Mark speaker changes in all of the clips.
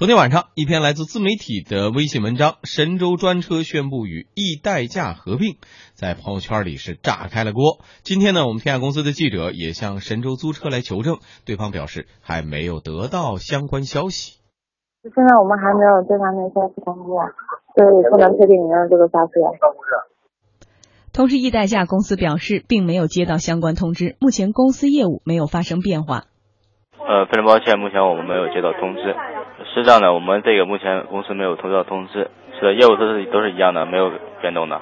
Speaker 1: 昨天晚上，一篇来自自媒体的微信文章《神州专车宣布与易代驾合并》，在朋友圈里是炸开了锅。今天呢，我们天下公司的记者也向神州租车来求证，对方表示还没有得到相关消息。
Speaker 2: 现在我们还没有这方面消息通知，所以不能确定没有这个消息。
Speaker 3: 同时，易代驾公司表示，并没有接到相关通知，目前公司业务没有发生变化。
Speaker 4: 呃，非常抱歉，目前我们没有接到通知。是这样的，我们这个目前公司没有收到通知，是的，业务都是都是一样的，没有变动的。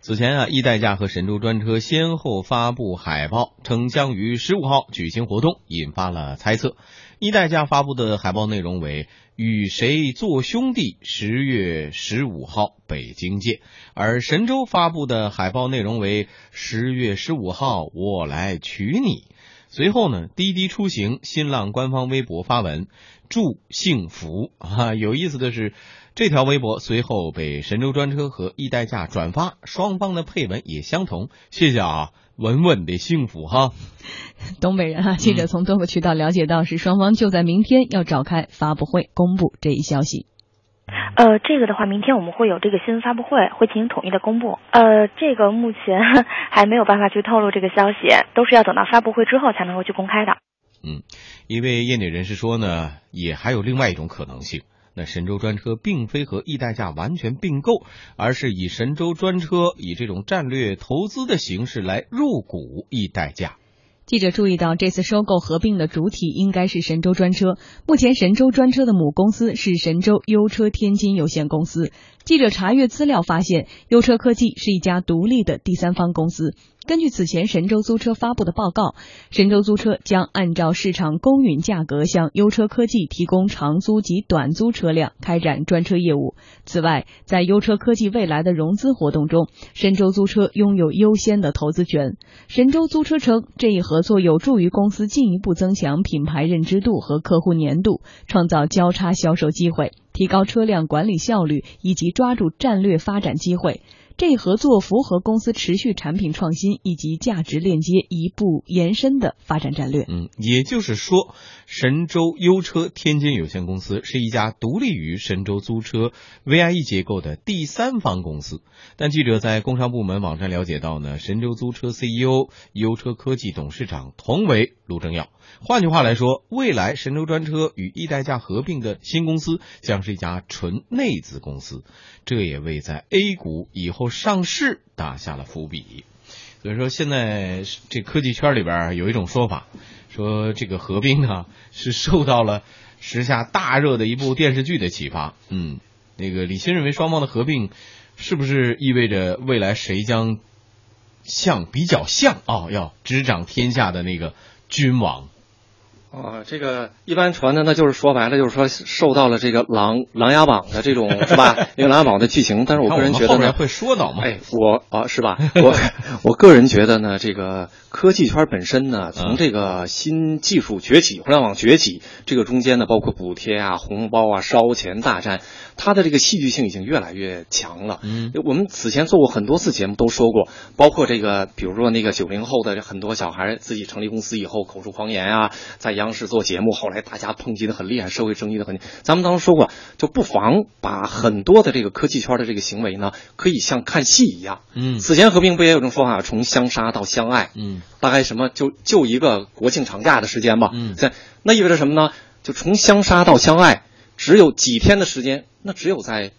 Speaker 1: 此前啊，易代驾和神州专车先后发布海报，称将于十五号举行活动，引发了猜测。易代驾发布的海报内容为“与谁做兄弟”，十月十五号北京见；而神州发布的海报内容为“十月十五号我来娶你”。随后呢，滴滴出行、新浪官方微博发文祝幸福 啊！有意思的是，这条微博随后被神州专车和易代驾转发，双方的配文也相同。谢谢啊，稳稳的幸福哈。
Speaker 3: 东北人哈，记者从多个渠道了解到，是双方就在明天要召开发布会，公布这一消息。
Speaker 5: 呃，这个的话，明天我们会有这个新闻发布会，会进行统一的公布。呃，这个目前 还没有办法去透露这个消息，都是要等到发布会之后才能够去公开的。
Speaker 1: 嗯，一位业内人士说呢，也还有另外一种可能性，那神州专车并非和易代驾完全并购，而是以神州专车以这种战略投资的形式来入股易代驾。
Speaker 3: 记者注意到，这次收购合并的主体应该是神州专车。目前，神州专车的母公司是神州优车天津有限公司。记者查阅资料发现，优车科技是一家独立的第三方公司。根据此前神州租车发布的报告，神州租车将按照市场公允价格向优车科技提供长租及短租车辆，开展专车业务。此外，在优车科技未来的融资活动中，神州租车拥有优先的投资权。神州租车称，这一合作有助于公司进一步增强品牌认知度和客户粘度，创造交叉销售机会，提高车辆管理效率，以及抓住战略发展机会。这一合作符合公司持续产品创新以及价值链接一步延伸的发展战略。
Speaker 1: 嗯，也就是说，神州优车天津有限公司是一家独立于神州租车 VIE 结构的第三方公司。但记者在工商部门网站了解到呢，神州租车 CEO、优车科技董事长同为陆正耀。换句话来说，未来神州专车与易代驾合并的新公司将是一家纯内资公司，这也为在 A 股以后上市打下了伏笔。所以说，现在这科技圈里边有一种说法，说这个合并啊是受到了时下大热的一部电视剧的启发。嗯，那个李欣认为双方的合并是不是意味着未来谁将像比较像啊要执掌天下的那个君王？
Speaker 6: 啊，这个一般传的，那就是说白了，就是说受到了这个《琅琅琊榜》的这种是吧？因为《琅琊榜》的剧情，但是我个人觉得呢，
Speaker 1: 会说到吗？
Speaker 6: 哎，我啊，是吧？我我个人觉得呢，这个科技圈本身呢，从这个新技术崛起、互联网崛起这个中间呢，包括补贴啊、红包啊、烧钱大战，它的这个戏剧性已经越来越强了。
Speaker 1: 嗯，
Speaker 6: 我们此前做过很多次节目，都说过，包括这个，比如说那个九零后的很多小孩自己成立公司以后口出狂言啊，在。央视做节目，后来大家抨击的很厉害，社会争议的很。咱们当时说过，就不妨把很多的这个科技圈的这个行为呢，可以像看戏一样。
Speaker 1: 嗯，
Speaker 6: 此前合并不也有种说法，从相杀到相爱。
Speaker 1: 嗯，
Speaker 6: 大概什么就就一个国庆长假的时间吧。
Speaker 1: 嗯，
Speaker 6: 在那意味着什么呢？就从相杀到相爱，只有几天的时间。那只有在。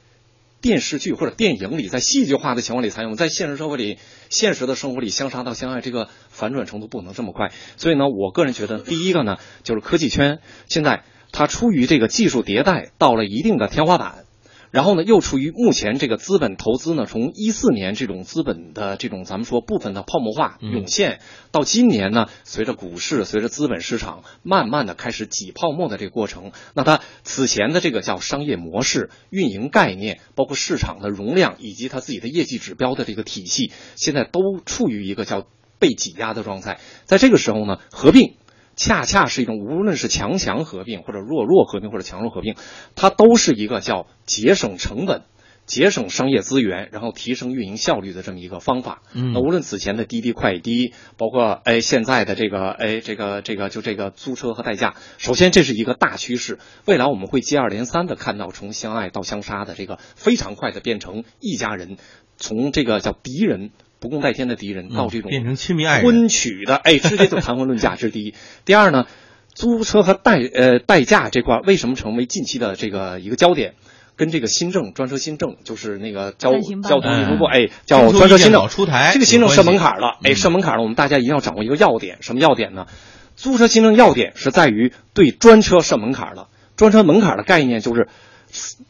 Speaker 6: 电视剧或者电影里，在戏剧化的情况里才有，在现实生活里、现实的生活里，相杀到相爱，这个反转程度不能这么快。所以呢，我个人觉得，第一个呢，就是科技圈现在它出于这个技术迭代到了一定的天花板。然后呢，又处于目前这个资本投资呢，从一四年这种资本的这种咱们说部分的泡沫化涌现，到今年呢，随着股市、随着资本市场慢慢的开始挤泡沫的这个过程，那它此前的这个叫商业模式、运营概念，包括市场的容量以及它自己的业绩指标的这个体系，现在都处于一个叫被挤压的状态。在这个时候呢，合并。恰恰是一种，无论是强强合并，或者弱弱合并，或者强弱合并，它都是一个叫节省成本、节省商业资源，然后提升运营效率的这么一个方法。
Speaker 1: 嗯
Speaker 6: 那无论此前的滴滴快滴，包括哎现在的这个哎这个这个就这个租车和代驾，首先这是一个大趋势，未来我们会接二连三的看到从相爱到相杀的这个非常快的变成一家人，从这个叫敌人。不共戴天的敌人，到这种
Speaker 1: 嗯变成亲密爱人
Speaker 6: 婚娶的，哎，直接就谈婚论嫁，这是第一。第二呢，租车和代呃代驾这块儿为什么成为近期的这个一个焦点？跟这个新政专车新政，就是那个交交通运输部，
Speaker 1: 嗯
Speaker 6: 哎，叫专车新政
Speaker 1: 出台
Speaker 6: 这个新政设门槛了，
Speaker 1: 嗯
Speaker 6: 哎，设门槛了，我们大家一定要掌握一个要点，什么要点呢？租车新政要点是在于对专车设门槛了。专车门槛的概念就是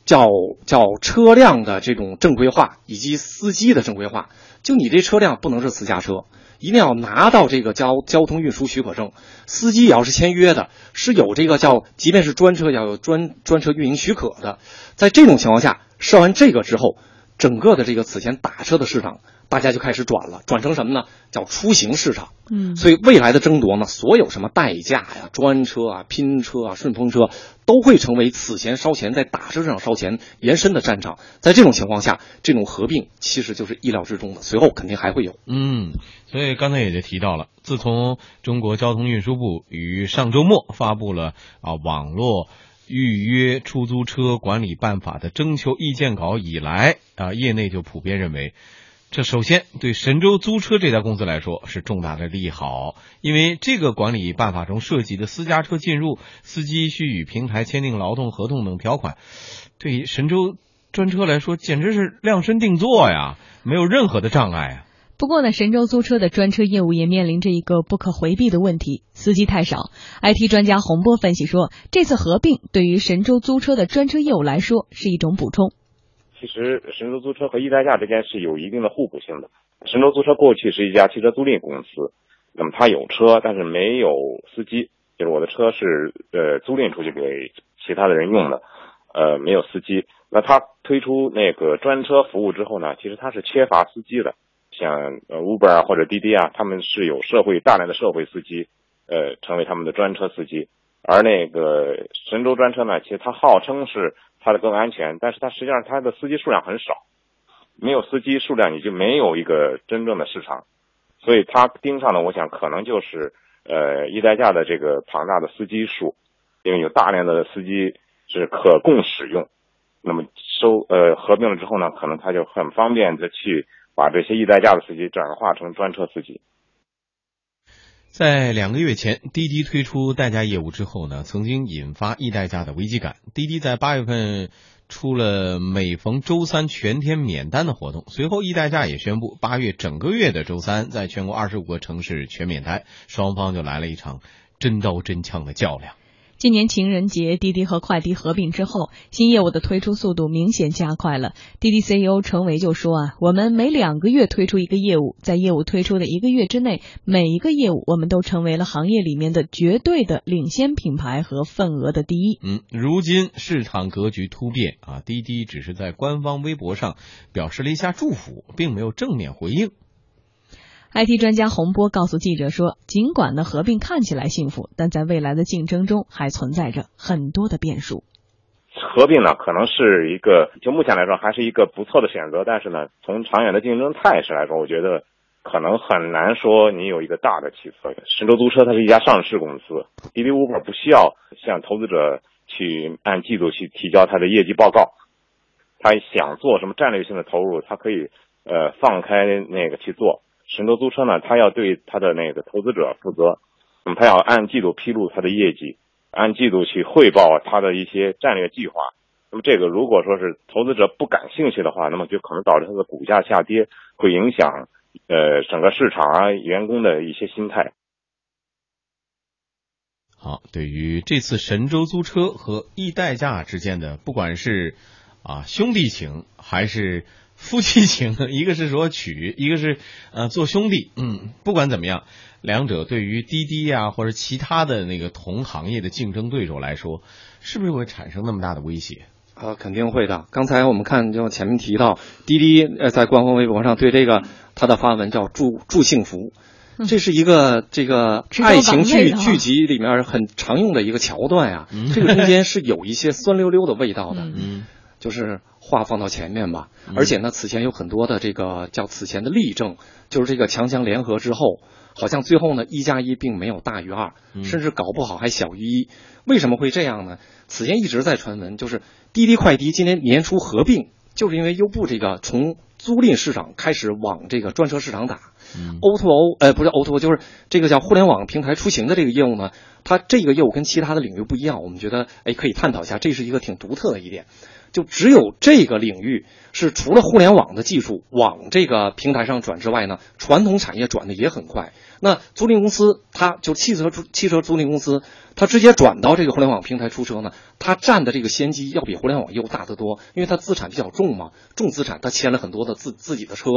Speaker 6: 叫叫车辆的这种正规化以及司机的正规化。就你这车辆不能是私家车，一定要拿到这个交交通运输许可证，司机也要是签约的，是有这个叫，即便是专车要有专专车运营许可的。在这种情况下，设完这个之后，整个的这个此前打车的市场，大家就开始转了，转成什么呢？叫出行市场。
Speaker 3: 嗯，
Speaker 6: 所以未来的争夺呢，所有什么代驾呀、专车啊、拼车啊、顺风车，都会成为此前烧钱在打车市场烧钱延伸的战场。在这种情况下，这种合并其实就是意料之中的，随后肯定还会有。
Speaker 1: 嗯，所以刚才也就提到了，自从中国交通运输部于上周末发布了啊网络预约出租车管理办法的征求意见稿以来啊，业内就普遍认为。这首先对神州租车这家公司来说是重大的利好，因为这个管理办法中涉及的私家车进入，司机需与平台签订劳动合同等条款，对于神州专车来说简直是量身定做呀，没有任何的障碍啊。
Speaker 3: 不过呢，神州租车的专车业务也面临着一个不可回避的问题：司机太少。IT 专家洪波分析说，这次合并对于神州租车的专车业务来说是一种补充。
Speaker 7: 其实神州租车和易代驾之间是有一定的互补性的。神州租车过去是一家汽车租赁公司，那么它有车，但是没有司机，就是我的车是呃租赁出去给其他的人用的，呃没有司机。那它推出那个专车服务之后呢，其实它是缺乏司机的，像呃 Uber 啊或者滴滴啊，他们是有社会大量的社会司机，呃成为他们的专车司机。而那个神州专车呢，其实它号称是它的更安全，但是它实际上它的司机数量很少，没有司机数量你就没有一个真正的市场，所以它盯上的我想可能就是呃易代驾的这个庞大的司机数，因为有大量的司机是可供使用，那么收呃合并了之后呢，可能它就很方便的去把这些易代驾的司机转化成专车司机。
Speaker 1: 在两个月前，滴滴推出代驾业务之后呢，曾经引发易代驾的危机感。滴滴在八月份出了每逢周三全天免单的活动，随后易代驾也宣布，八月整个月的周三，在全国二十五个城市全免单，双方就来了一场真刀真枪的较量。
Speaker 3: 今年情人节，滴滴和快滴合并之后，新业务的推出速度明显加快了。滴滴 CEO 程维就说啊，我们每两个月推出一个业务，在业务推出的一个月之内，每一个业务我们都成为了行业里面的绝对的领先品牌和份额的第一。
Speaker 1: 嗯，如今市场格局突变啊，滴滴只是在官方微博上表示了一下祝福，并没有正面回应。
Speaker 3: IT 专家洪波告诉记者说，尽管呢合并看起来幸福，但在未来的竞争中还存在着很多的变数。
Speaker 7: 合并呢，可能是一个就目前来说还是一个不错的选择，但是呢，从长远的竞争态势来说，我觉得可能很难说你有一个大的起色。神州租车它是一家上市公司，滴滴 Uber 不需要向投资者去按季度去提交它的业绩报告，他想做什么战略性的投入，他可以呃放开那个去做。神州租车呢，它要对它的那个投资者负责，那么它要按季度披露它的业绩，按季度去汇报它的一些战略计划。那么这个如果说是投资者不感兴趣的话，那么就可能导致它的股价下跌，会影响呃整个市场啊员工的一些心态。
Speaker 1: 好，对于这次神州租车和易代驾之间的，不管是啊兄弟情还是夫妻情，一个是说娶，一个是呃做兄弟，嗯，不管怎么样，两者对于滴滴呀、或者其他的那个同行业的竞争对手来说，是不是会产生那么大的威胁？
Speaker 6: 啊，肯定会的。刚才我们看，就前面提到，滴滴呃在官方微博上对这个他的发文叫“祝祝幸福”，这是一个这个爱情剧剧集里面很常用的一个桥段呀、
Speaker 1: 嗯。
Speaker 6: 这个中间是有一些酸溜溜的味道的。
Speaker 3: 嗯
Speaker 1: 嗯。
Speaker 6: 就是话放到前面吧。
Speaker 1: 嗯
Speaker 6: 而且呢，此前有很多的这个叫此前的例证，就是这个强强联合之后，好像最后呢一加一并没有大于二，
Speaker 1: 嗯
Speaker 6: 甚至搞不好还小于一。为什么会这样呢？此前一直在传闻，就是滴滴快滴今年年初合并，就是因为优步这个从租赁市场开始往这个专车市场打。
Speaker 1: 嗯
Speaker 6: O to O，呃，不是 O to O，就是这个叫互联网平台出行的这个业务呢，它这个业务跟其他的领域不一样，我们觉得哎可以探讨一下，这是一个挺独特的一点。就只有这个领域是除了互联网的技术往这个平台上转之外呢，传统产业转的也很快。那租赁公司，它就汽车租汽车租赁公司，它直接转到这个互联网平台出车呢，它占的这个先机要比互联网业务大得多，因为它资产比较重嘛，重资产，它签了很多的自自己的车，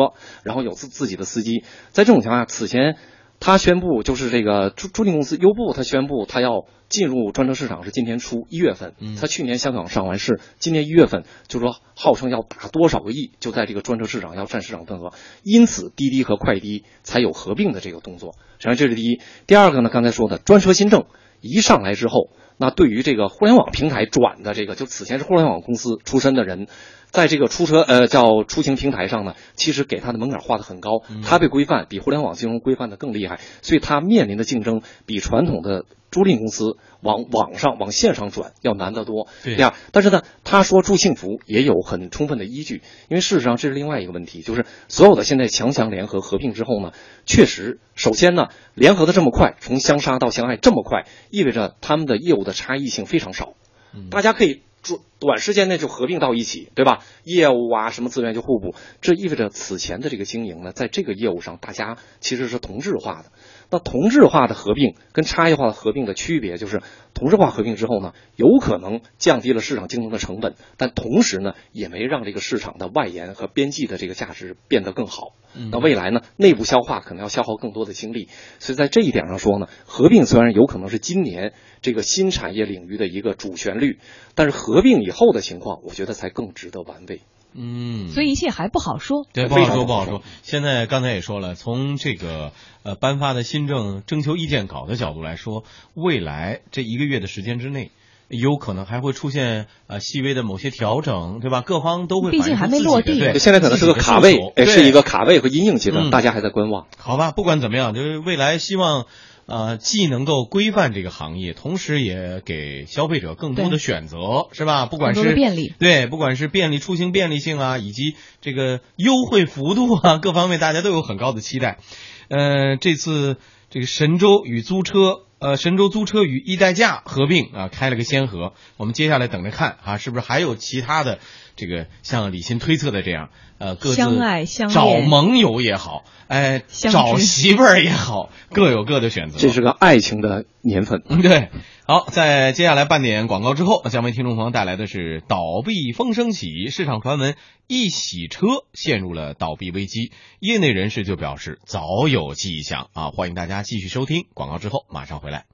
Speaker 6: 然后有自自己的司机。在这种情况下，此前他宣布就是这个租租赁公司优步，他宣布他要进入专车市场是今年初一月份。
Speaker 1: 嗯，
Speaker 6: 他去年香港上完市，今年一月份就说号称要打多少个亿，就在这个专车市场要占市场份额，因此滴滴和快滴才有合并的这个动作。实际上这是第一，第二个呢，刚才说的专车新政一上来之后，那对于这个互联网平台转的这个，就此前是互联网公司出身的人，在这个出车呃叫出行平台上呢，其实给他的门槛画得很高，它被规范比互联网金融规范的更厉害，所以它面临的竞争比传统的租赁公司往网上往线上转要难得多。
Speaker 1: 对
Speaker 6: 呀，但是呢，他说住幸福也有很充分的依据，因为事实上这是另外一个问题，就是所有的现在强强联合合并之后呢，确实，首先呢，联合的这么快，从相杀到相爱这么快，意味着他们的业务的差异性非常少。
Speaker 1: 嗯
Speaker 6: 大家可以短短时间内就合并到一起，对吧？业务啊，什么资源就互补，这意味着此前的这个经营呢，在这个业务上大家其实是同质化的。那同质化的合并跟差异化的合并的区别就是，同质化合并之后呢，有可能降低了市场竞争的成本，但同时呢，也没让这个市场的外延和边际的这个价值变得更好。
Speaker 1: 嗯
Speaker 6: 那未来呢，内部消化可能要消耗更多的精力，所以在这一点上说呢，合并虽然有可能是今年这个新产业领域的一个主旋律，但是合并以后的情况，我觉得才更值得玩味。
Speaker 1: 嗯，
Speaker 3: 所以一切还不好说。
Speaker 1: 对，不好说，
Speaker 6: 不好说
Speaker 1: 不好说。现在刚才也说了，从这个呃颁发的新政征求意见稿的角度来说，未来这一个月的时间之内，有可能还会出现呃细微的某些调整，对吧？各方都会
Speaker 3: 毕竟还没落地
Speaker 1: 对，
Speaker 6: 现在可能是个卡位是一个卡位和阴影阶段，
Speaker 1: 嗯
Speaker 6: 大家还在观望。
Speaker 1: 好吧，不管怎么样，就是未来希望。呃，既能够规范这个行业，同时也给消费者更多的选择，是吧？不管是
Speaker 3: 便利
Speaker 1: 对，不管是便利出行便利性啊，以及这个优惠幅度啊，各方面大家都有很高的期待。呃，这次这个神州与租车，呃，神州租车与易代驾合并啊，开了个先河。我们接下来等着看啊，是不是还有其他的这个像李欣推测的这样，呃，各自
Speaker 3: 相爱相
Speaker 1: 找盟友也好，哎，
Speaker 3: 相
Speaker 1: 找媳妇儿也好，各有各的选择。
Speaker 6: 这是个爱情的年份。
Speaker 1: 嗯，对。好，在接下来半点广告之后，将为听众朋友带来的是倒闭风声起，市场传闻一洗车陷入了倒闭危机，业内人士就表示早有迹象啊，欢迎大家继续收听广告之后马上回来。